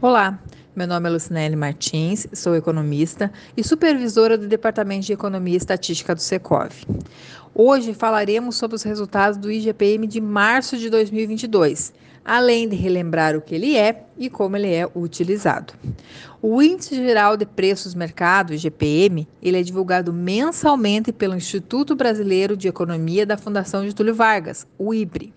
Olá, meu nome é Lucinelli Martins, sou economista e supervisora do Departamento de Economia e Estatística do Secov. Hoje falaremos sobre os resultados do IGPM de março de 2022, além de relembrar o que ele é e como ele é utilizado. O Índice Geral de Preços Mercado, IGPM, ele é divulgado mensalmente pelo Instituto Brasileiro de Economia da Fundação Getúlio Vargas, o IBRE.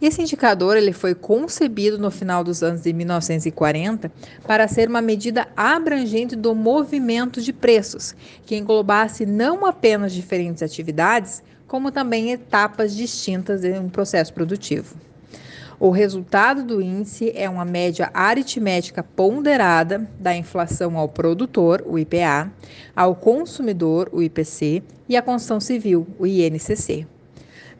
Esse indicador ele foi concebido no final dos anos de 1940 para ser uma medida abrangente do movimento de preços, que englobasse não apenas diferentes atividades, como também etapas distintas de um processo produtivo. O resultado do índice é uma média aritmética ponderada da inflação ao produtor, o IPA, ao consumidor, o IPC, e à construção civil, o INCC.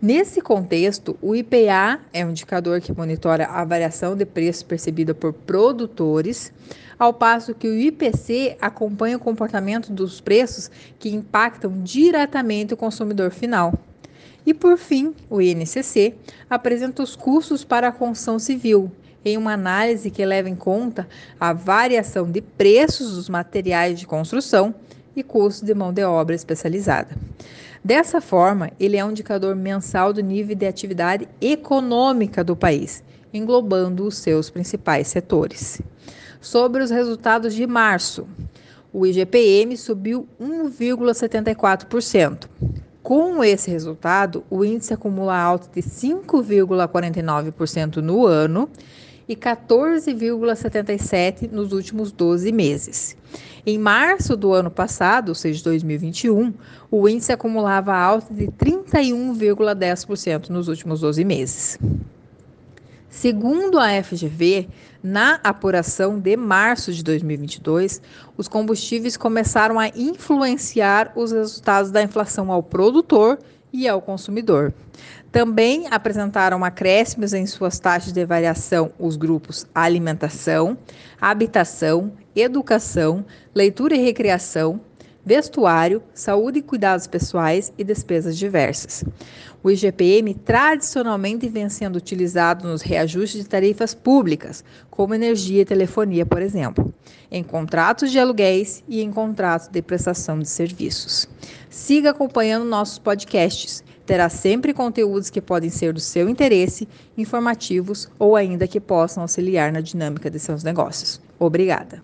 Nesse contexto, o IPA é um indicador que monitora a variação de preço percebida por produtores, ao passo que o IPC acompanha o comportamento dos preços que impactam diretamente o consumidor final. E por fim, o INCC apresenta os custos para a construção civil, em uma análise que leva em conta a variação de preços dos materiais de construção e custos de mão de obra especializada. Dessa forma, ele é um indicador mensal do nível de atividade econômica do país, englobando os seus principais setores. Sobre os resultados de março, o IGPM subiu 1,74%. Com esse resultado, o índice acumula alta de 5,49% no ano e 14,77% nos últimos 12 meses. Em março do ano passado, ou seja, 2021, o índice acumulava alta de 31,10% nos últimos 12 meses. Segundo a FGV, na apuração de março de 2022, os combustíveis começaram a influenciar os resultados da inflação ao produtor e ao consumidor. Também apresentaram acréscimos em suas taxas de variação os grupos alimentação, habitação, educação, leitura e recreação, vestuário, saúde e cuidados pessoais e despesas diversas. O IGPM tradicionalmente vem sendo utilizado nos reajustes de tarifas públicas, como energia e telefonia, por exemplo, em contratos de aluguéis e em contratos de prestação de serviços. Siga acompanhando nossos podcasts. Terá sempre conteúdos que podem ser do seu interesse, informativos ou ainda que possam auxiliar na dinâmica de seus negócios. Obrigada.